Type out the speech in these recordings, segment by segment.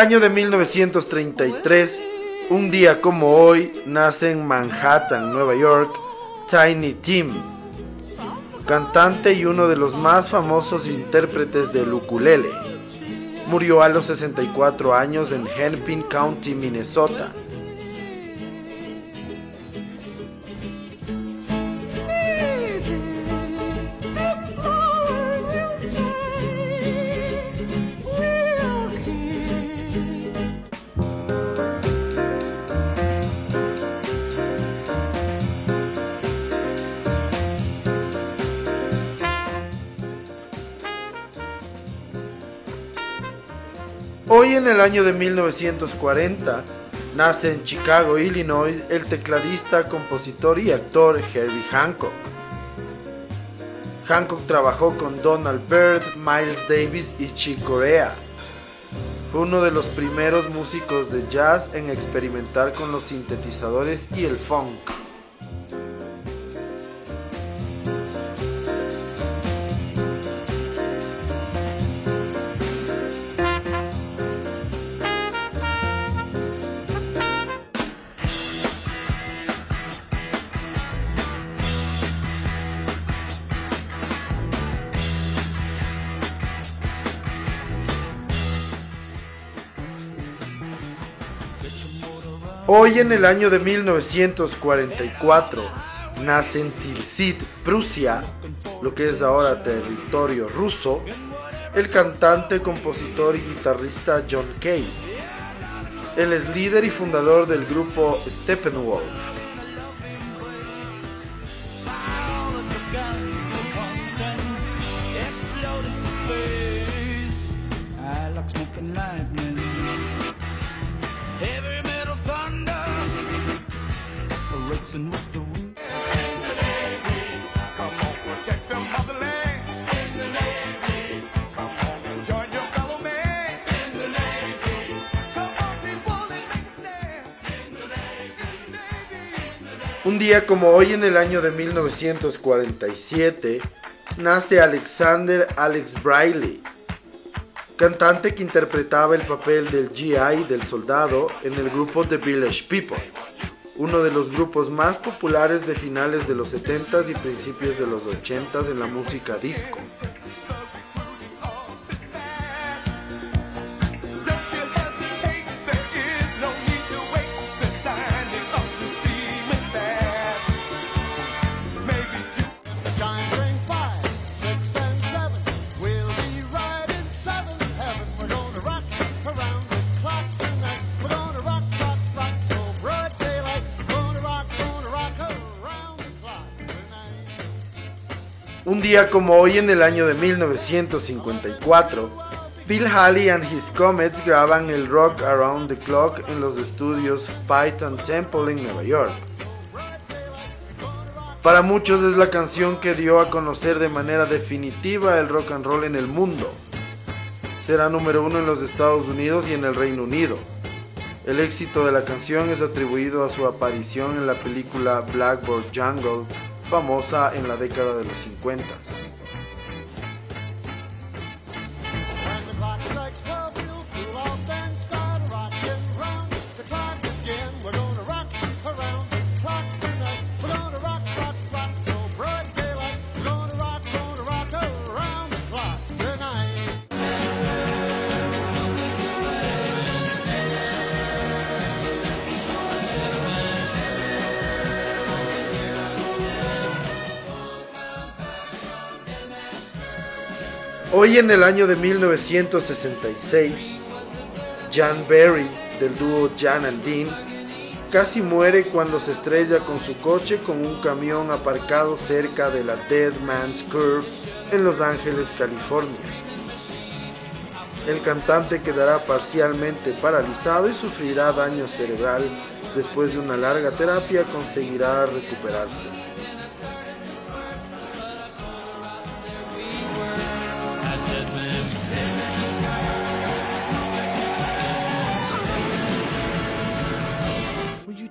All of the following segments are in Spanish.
Año de 1933, un día como hoy, nace en Manhattan, Nueva York, Tiny Tim, cantante y uno de los más famosos intérpretes del ukulele. Murió a los 64 años en Hennepin County, Minnesota. En el año de 1940 nace en Chicago, Illinois, el tecladista, compositor y actor Herbie Hancock. Hancock trabajó con Donald Byrd, Miles Davis y Chick Corea. Fue uno de los primeros músicos de jazz en experimentar con los sintetizadores y el funk. Hoy en el año de 1944 nace en Tilsit, Prusia, lo que es ahora territorio ruso, el cantante, compositor y guitarrista John Kay. Él es líder y fundador del grupo Steppenwolf. Un día como hoy en el año de 1947, nace Alexander Alex Briley, cantante que interpretaba el papel del GI del soldado en el grupo The Village People, uno de los grupos más populares de finales de los 70s y principios de los 80s en la música disco. Como hoy en el año de 1954, Bill Haley and His Comets graban el Rock Around the Clock en los estudios Python Temple en Nueva York. Para muchos es la canción que dio a conocer de manera definitiva el rock and roll en el mundo. Será número uno en los Estados Unidos y en el Reino Unido. El éxito de la canción es atribuido a su aparición en la película Blackboard Jungle famosa en la década de los 50. Hoy en el año de 1966, Jan Berry del dúo Jan and Dean casi muere cuando se estrella con su coche con un camión aparcado cerca de la Dead Man's Curve en Los Ángeles, California. el cantante quedará parcialmente paralizado y sufrirá daño cerebral. Después de una larga terapia conseguirá recuperarse.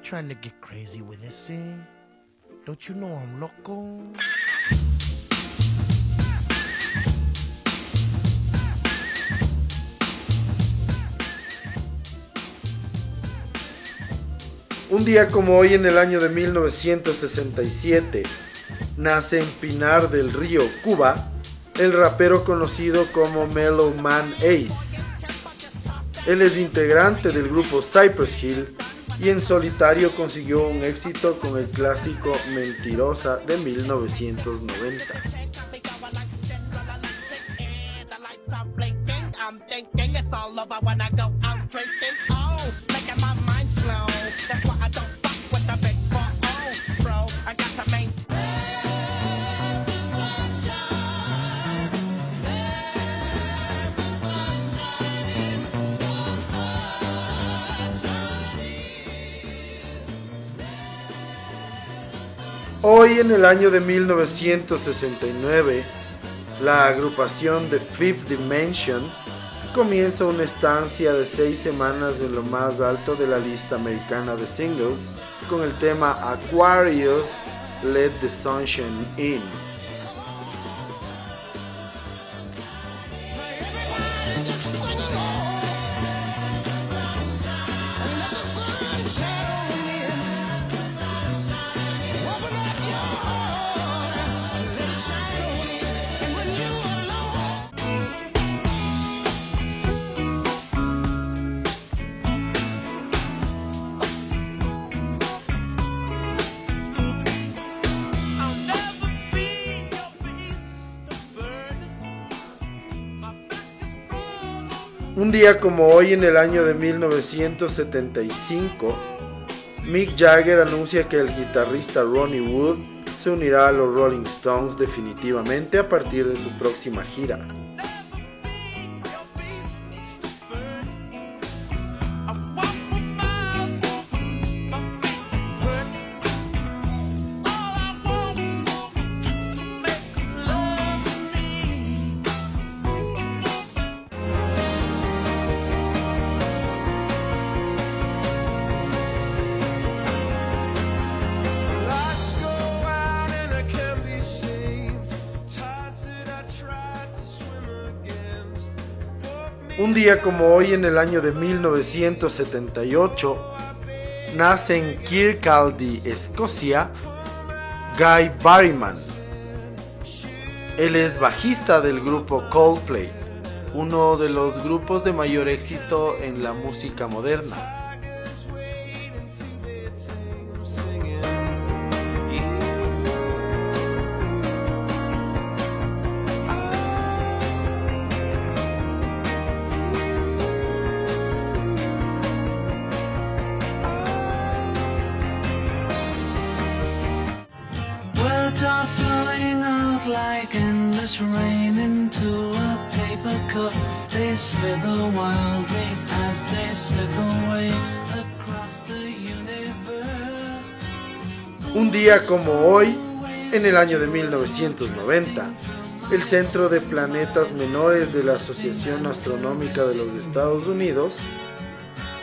Trying to get crazy with this thing? Don't you know I'm loco? Un día como hoy en el año de 1967, nace en Pinar del Río, Cuba, el rapero conocido como Mellow Man Ace. Él es integrante del grupo Cypress Hill y en solitario consiguió un éxito con el clásico Mentirosa de 1990. Hoy en el año de 1969, la agrupación The Fifth Dimension comienza una estancia de seis semanas en lo más alto de la lista americana de singles con el tema Aquarius Let the Sunshine In. Un día como hoy en el año de 1975, Mick Jagger anuncia que el guitarrista Ronnie Wood se unirá a los Rolling Stones definitivamente a partir de su próxima gira. Un día como hoy en el año de 1978, nace en Kirkcaldy, Escocia, Guy Barryman. Él es bajista del grupo Coldplay, uno de los grupos de mayor éxito en la música moderna. Un día como hoy, en el año de 1990, el Centro de Planetas Menores de la Asociación Astronómica de los Estados Unidos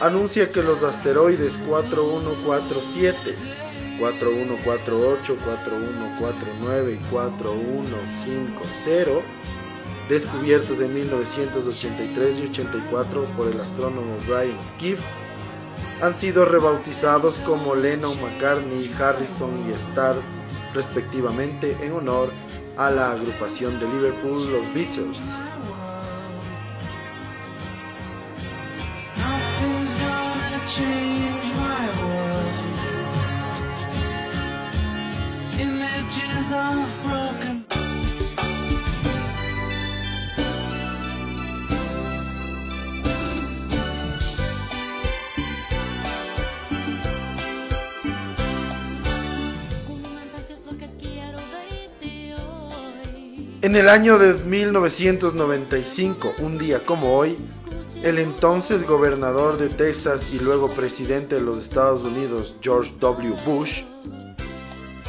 anuncia que los asteroides 4147 4148, 4149 y 4150, descubiertos en 1983 y 84 por el astrónomo Brian Skiff, han sido rebautizados como Lennon, McCartney, Harrison y Starr, respectivamente, en honor a la agrupación de Liverpool, los Beatles. En el año de 1995, un día como hoy, el entonces gobernador de Texas y luego presidente de los Estados Unidos, George W. Bush,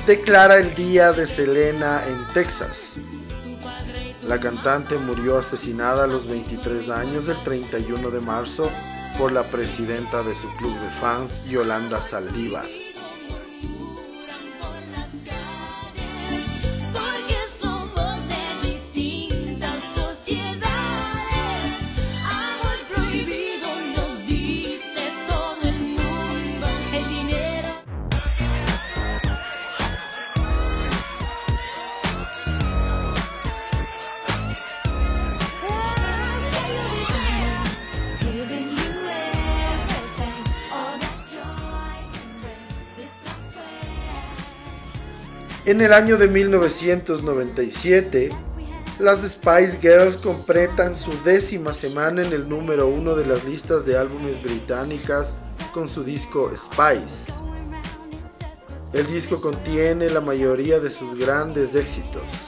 declara el Día de Selena en Texas. La cantante murió asesinada a los 23 años el 31 de marzo por la presidenta de su club de fans, Yolanda Saldívar. En el año de 1997, las Spice Girls completan su décima semana en el número uno de las listas de álbumes británicas con su disco Spice. El disco contiene la mayoría de sus grandes éxitos.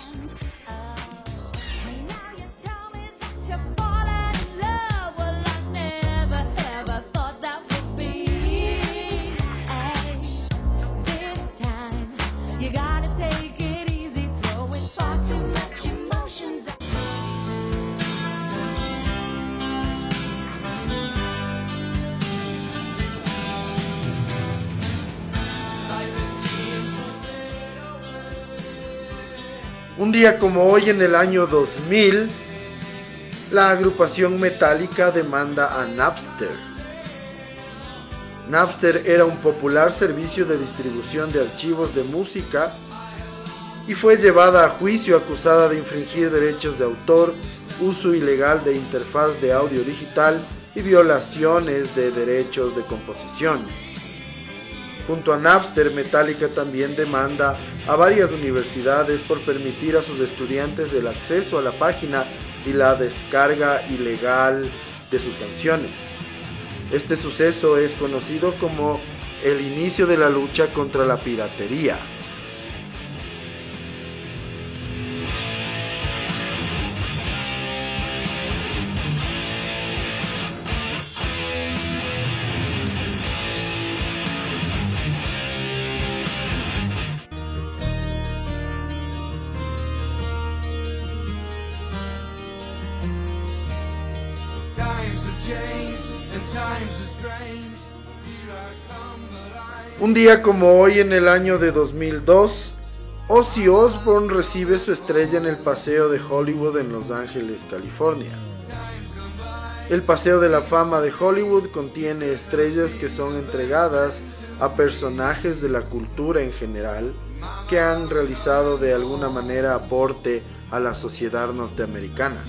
Como hoy en el año 2000, la agrupación metálica demanda a Napster. Napster era un popular servicio de distribución de archivos de música y fue llevada a juicio acusada de infringir derechos de autor, uso ilegal de interfaz de audio digital y violaciones de derechos de composición. Junto a Napster, Metallica también demanda a varias universidades por permitir a sus estudiantes el acceso a la página y la descarga ilegal de sus canciones. Este suceso es conocido como el inicio de la lucha contra la piratería. Un día como hoy en el año de 2002, Ozzy Osbourne recibe su estrella en el Paseo de Hollywood en Los Ángeles, California. El Paseo de la Fama de Hollywood contiene estrellas que son entregadas a personajes de la cultura en general que han realizado de alguna manera aporte a la sociedad norteamericana.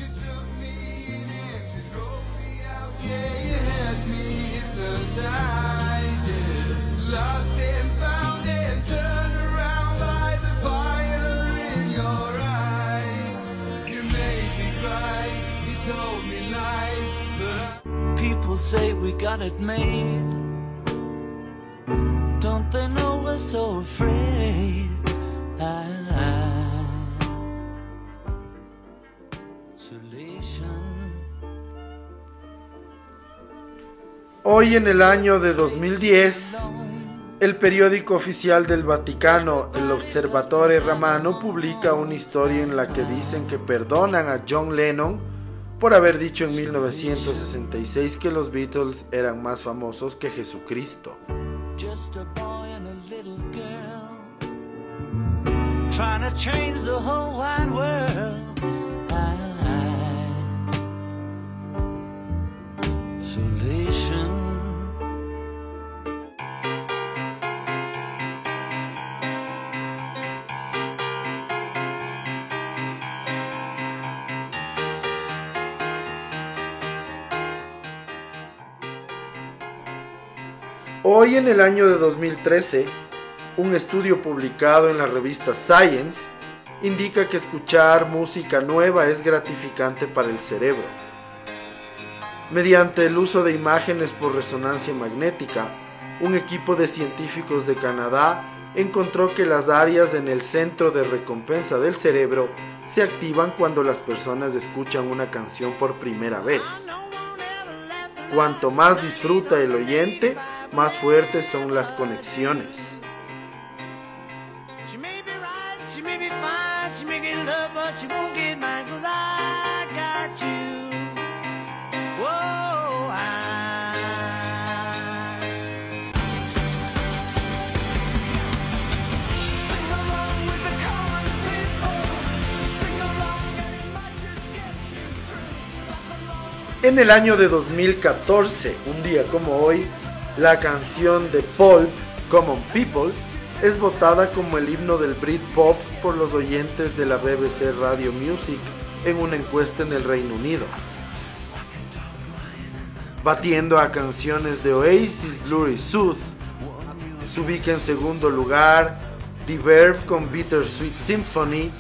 Don't know we're so? Hoy en el año de 2010, el periódico oficial del Vaticano, el Observatore Romano, publica una historia en la que dicen que perdonan a John Lennon por haber dicho en 1966 que los Beatles eran más famosos que Jesucristo. Hoy en el año de 2013, un estudio publicado en la revista Science indica que escuchar música nueva es gratificante para el cerebro. Mediante el uso de imágenes por resonancia magnética, un equipo de científicos de Canadá encontró que las áreas en el centro de recompensa del cerebro se activan cuando las personas escuchan una canción por primera vez. Cuanto más disfruta el oyente, más fuertes son las conexiones. En el año de 2014, un día como hoy, la canción de Paul, Common People, es votada como el himno del Britpop por los oyentes de la BBC Radio Music en una encuesta en el Reino Unido, batiendo a canciones de Oasis, Blurry Sooth. Se ubica en segundo lugar The Verve con Bittersweet Symphony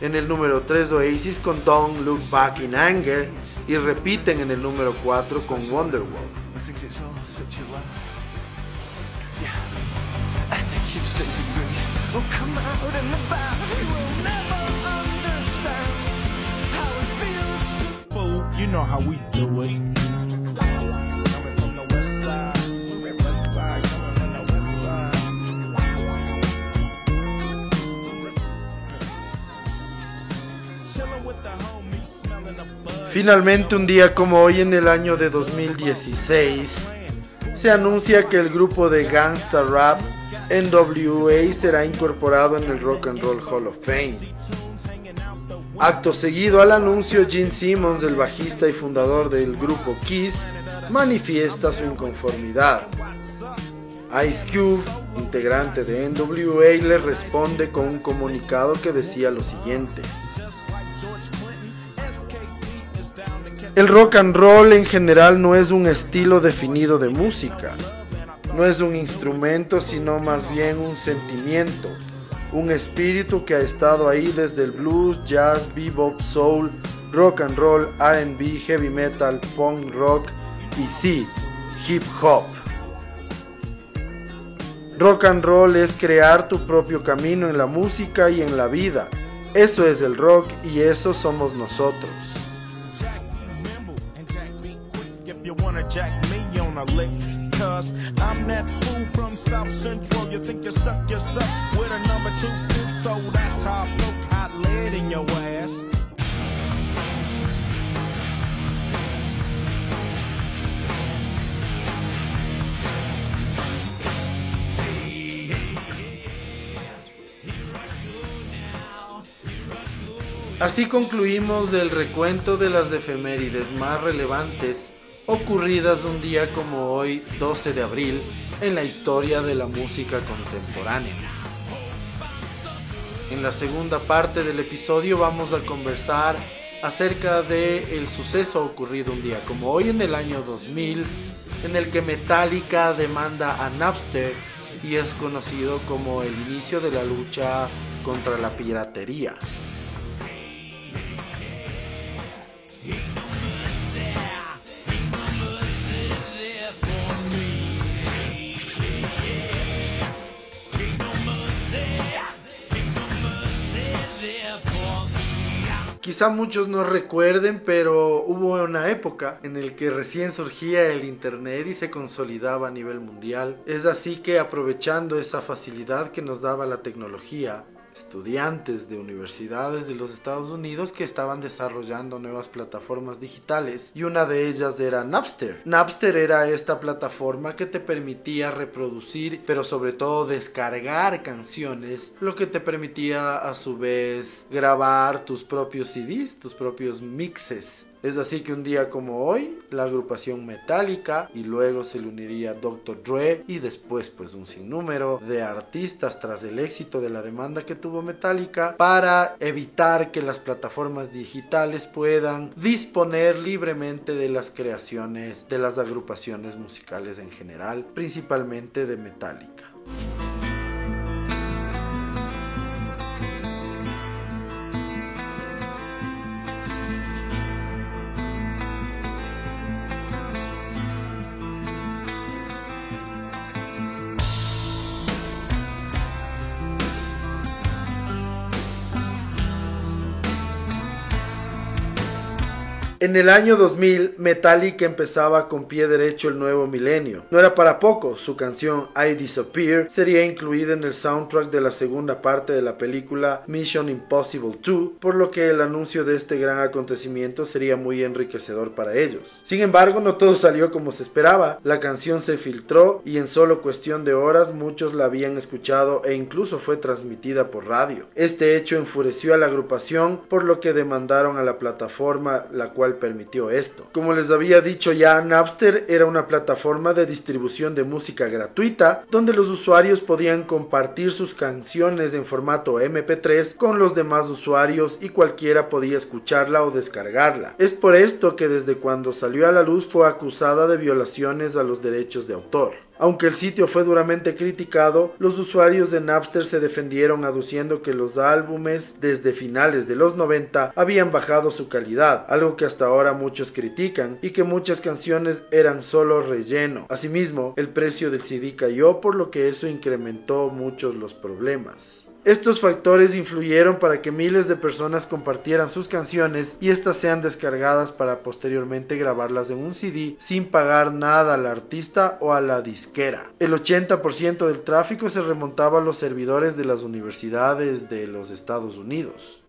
en el número 3 Oasis con Don't Look Back in Anger y repiten en el número 4 con Wonderwall. thinks it's all such a laugh. Yeah, and the chip stays in grace. Oh, come out in the bath. You will never understand how it feels to. Fool, you know how we do it. Finalmente, un día como hoy en el año de 2016, se anuncia que el grupo de gangsta rap NWA será incorporado en el Rock and Roll Hall of Fame. Acto seguido al anuncio, Gene Simmons, el bajista y fundador del grupo Kiss, manifiesta su inconformidad. Ice Cube, integrante de NWA, le responde con un comunicado que decía lo siguiente. El rock and roll en general no es un estilo definido de música, no es un instrumento, sino más bien un sentimiento, un espíritu que ha estado ahí desde el blues, jazz, bebop, soul, rock and roll, RB, heavy metal, punk rock y sí, hip hop. Rock and roll es crear tu propio camino en la música y en la vida. Eso es el rock y eso somos nosotros. Jack me on a lick. Cause I'm that fool from South Central. You think you stuck yourself with a number two? So that's how I poke hot lead in your ass. Así concluimos el recuento de las efemérides más relevantes ocurridas un día como hoy, 12 de abril, en la historia de la música contemporánea. En la segunda parte del episodio vamos a conversar acerca de el suceso ocurrido un día como hoy en el año 2000 en el que Metallica demanda a Napster y es conocido como el inicio de la lucha contra la piratería. Quizá muchos no recuerden, pero hubo una época en el que recién surgía el Internet y se consolidaba a nivel mundial. Es así que aprovechando esa facilidad que nos daba la tecnología, estudiantes de universidades de los Estados Unidos que estaban desarrollando nuevas plataformas digitales y una de ellas era Napster. Napster era esta plataforma que te permitía reproducir pero sobre todo descargar canciones, lo que te permitía a su vez grabar tus propios CDs, tus propios mixes. Es así que un día como hoy, la agrupación Metallica y luego se le uniría Dr. Dre y después pues un sinnúmero de artistas tras el éxito de la demanda que tuvo Metallica para evitar que las plataformas digitales puedan disponer libremente de las creaciones de las agrupaciones musicales en general, principalmente de Metallica. En el año 2000, Metallica empezaba con pie derecho el nuevo milenio. No era para poco, su canción I Disappear sería incluida en el soundtrack de la segunda parte de la película Mission Impossible 2, por lo que el anuncio de este gran acontecimiento sería muy enriquecedor para ellos. Sin embargo, no todo salió como se esperaba. La canción se filtró y en solo cuestión de horas muchos la habían escuchado e incluso fue transmitida por radio. Este hecho enfureció a la agrupación, por lo que demandaron a la plataforma la cual permitió esto. Como les había dicho ya, Napster era una plataforma de distribución de música gratuita donde los usuarios podían compartir sus canciones en formato MP3 con los demás usuarios y cualquiera podía escucharla o descargarla. Es por esto que desde cuando salió a la luz fue acusada de violaciones a los derechos de autor. Aunque el sitio fue duramente criticado, los usuarios de Napster se defendieron aduciendo que los álbumes desde finales de los 90 habían bajado su calidad, algo que hasta ahora muchos critican, y que muchas canciones eran solo relleno. Asimismo, el precio del CD cayó por lo que eso incrementó muchos los problemas. Estos factores influyeron para que miles de personas compartieran sus canciones y estas sean descargadas para posteriormente grabarlas en un CD sin pagar nada al artista o a la disquera. El 80% del tráfico se remontaba a los servidores de las universidades de los Estados Unidos.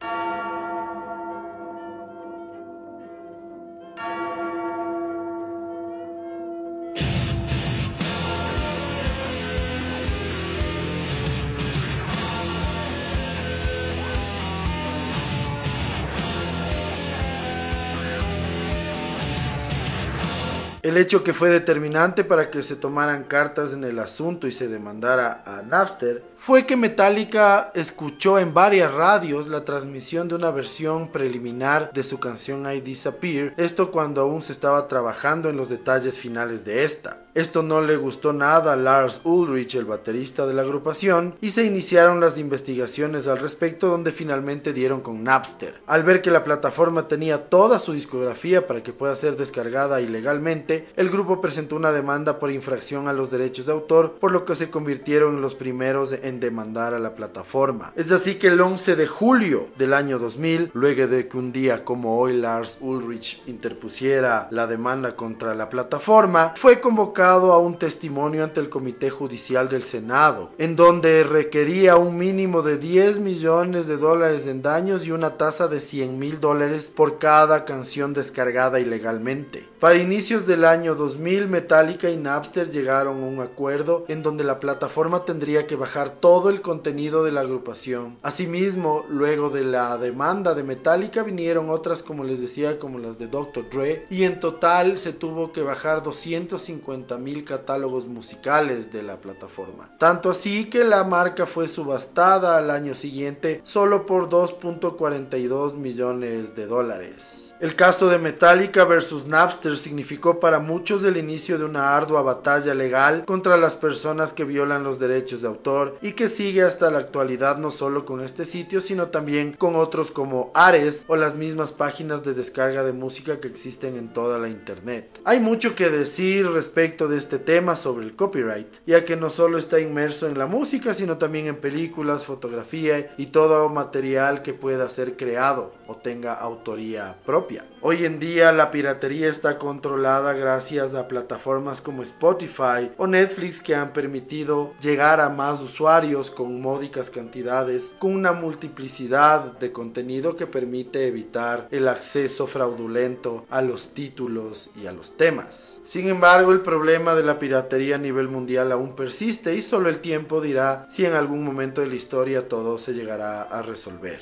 El hecho que fue determinante para que se tomaran cartas en el asunto y se demandara a Napster fue que Metallica escuchó en varias radios la transmisión de una versión preliminar de su canción I Disappear, esto cuando aún se estaba trabajando en los detalles finales de esta. Esto no le gustó nada a Lars Ulrich, el baterista de la agrupación, y se iniciaron las investigaciones al respecto donde finalmente dieron con Napster. Al ver que la plataforma tenía toda su discografía para que pueda ser descargada ilegalmente, el grupo presentó una demanda por infracción a los derechos de autor, por lo que se convirtieron en los primeros en demandar a la plataforma. Es así que el 11 de julio del año 2000, luego de que un día como hoy Lars Ulrich interpusiera la demanda contra la plataforma, fue convocado a un testimonio ante el Comité Judicial del Senado, en donde requería un mínimo de 10 millones de dólares en daños y una tasa de 100 mil dólares por cada canción descargada ilegalmente. Para inicios del año 2000, Metallica y Napster llegaron a un acuerdo en donde la plataforma tendría que bajar todo el contenido de la agrupación. Asimismo, luego de la demanda de Metallica vinieron otras como les decía como las de Dr. Dre y en total se tuvo que bajar 250 mil catálogos musicales de la plataforma. Tanto así que la marca fue subastada al año siguiente solo por 2.42 millones de dólares. El caso de Metallica versus Napster significó para muchos el inicio de una ardua batalla legal contra las personas que violan los derechos de autor y que sigue hasta la actualidad no solo con este sitio sino también con otros como Ares o las mismas páginas de descarga de música que existen en toda la internet. Hay mucho que decir respecto de este tema sobre el copyright, ya que no solo está inmerso en la música sino también en películas, fotografía y todo material que pueda ser creado o tenga autoría propia. Hoy en día la piratería está controlada gracias a plataformas como Spotify o Netflix que han permitido llegar a más usuarios con módicas cantidades, con una multiplicidad de contenido que permite evitar el acceso fraudulento a los títulos y a los temas. Sin embargo, el problema de la piratería a nivel mundial aún persiste y solo el tiempo dirá si en algún momento de la historia todo se llegará a resolver.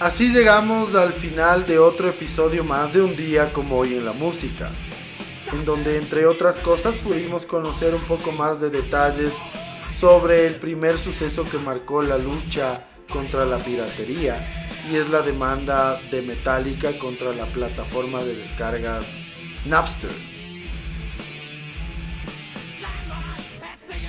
Así llegamos al final de otro episodio más de un día como hoy en la música, en donde entre otras cosas pudimos conocer un poco más de detalles sobre el primer suceso que marcó la lucha contra la piratería y es la demanda de Metallica contra la plataforma de descargas Napster.